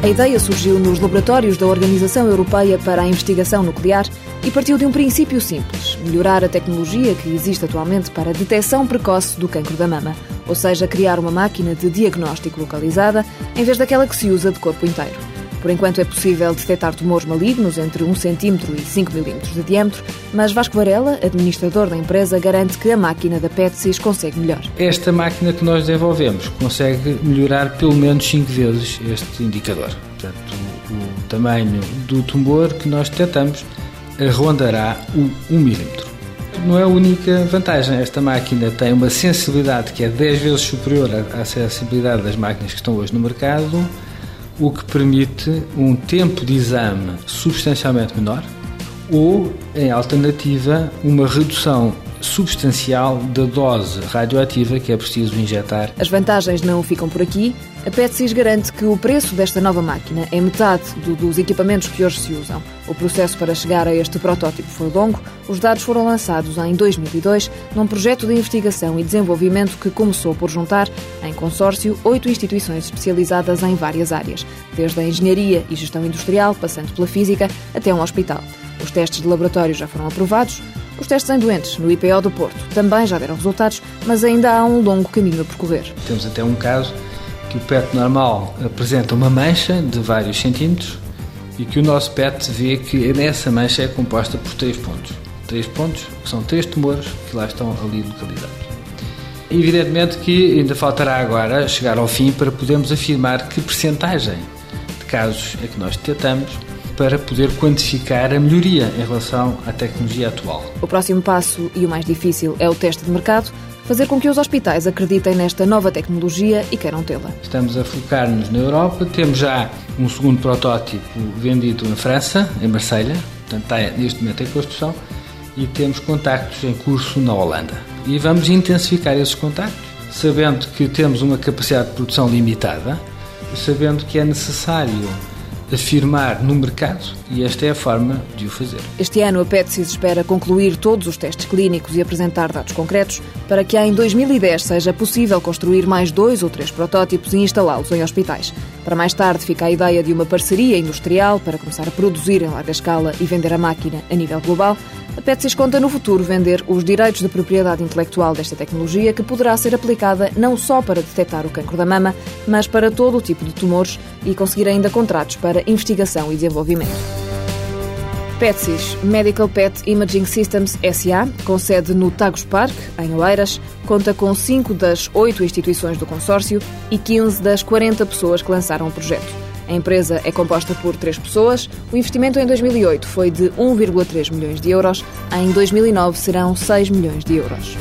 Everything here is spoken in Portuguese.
A ideia surgiu nos laboratórios da Organização Europeia para a Investigação Nuclear e partiu de um princípio simples: melhorar a tecnologia que existe atualmente para a detecção precoce do cancro da mama, ou seja, criar uma máquina de diagnóstico localizada em vez daquela que se usa de corpo inteiro. Por enquanto é possível detectar tumores malignos entre 1 cm e 5 mm de diâmetro, mas Vasco Varela, administrador da empresa, garante que a máquina da PETSIS consegue melhor. Esta máquina que nós desenvolvemos consegue melhorar pelo menos 5 vezes este indicador. Portanto, o, tamanho do tumor que nós detectamos rondará o 1 milímetro. Não é a única vantagem. Esta máquina tem uma sensibilidade que é 10 vezes superior à sensibilidade das máquinas que estão hoje no mercado o que permite um tempo de exame substancialmente menor ou, em alternativa, uma redução substancial da dose radioativa que é preciso injetar. As vantagens não ficam por aqui. A PETSIS garante que o preço desta nova máquina é metade do, dos equipamentos que hoje se usam. O processo para chegar a este protótipo foi longo. Os dados foram lançados em 2002 num projeto de investigação e desenvolvimento que começou por juntar, em consórcio, oito instituições especializadas em várias áreas, desde a engenharia e gestão industrial, passando pela física, até um hospital. Os testes de laboratório já foram aprovados. Os testes em doentes no IPO do Porto também já deram resultados, mas ainda há um longo caminho a percorrer. Temos até um caso que o PET normal apresenta uma mancha de vários centímetros e que o nosso PET vê que nessa mancha é composta por três pontos. Três pontos, que são três tumores que lá estão ali localizados. Evidentemente que ainda faltará agora chegar ao fim para podermos afirmar que percentagem de casos é que nós detectamos para poder quantificar a melhoria em relação à tecnologia atual. O próximo passo e o mais difícil é o teste de mercado, fazer com que os hospitais acreditem nesta nova tecnologia e queiram tê-la. Estamos a focar-nos na Europa, temos já um segundo protótipo vendido em França, em Marselha, portanto está neste momento em construção, e temos contactos em curso na Holanda. E vamos intensificar esses contactos, sabendo que temos uma capacidade de produção limitada, sabendo que é necessário afirmar no mercado e esta é a forma de o fazer. Este ano a PETSIS espera concluir todos os testes clínicos e apresentar dados concretos para que em 2010 seja possível construir mais dois ou três protótipos e instalá-los em hospitais. Para mais tarde fica a ideia de uma parceria industrial para começar a produzir em larga escala e vender a máquina a nível global a Petsys conta no futuro vender os direitos de propriedade intelectual desta tecnologia que poderá ser aplicada não só para detectar o cancro da mama, mas para todo o tipo de tumores e conseguir ainda contratos para investigação e desenvolvimento. Petsys Medical Pet Imaging Systems SA, com sede no Tagus Park, em Oeiras, conta com 5 das 8 instituições do consórcio e 15 das 40 pessoas que lançaram o projeto. A empresa é composta por três pessoas. O investimento em 2008 foi de 1,3 milhões de euros. Em 2009 serão 6 milhões de euros.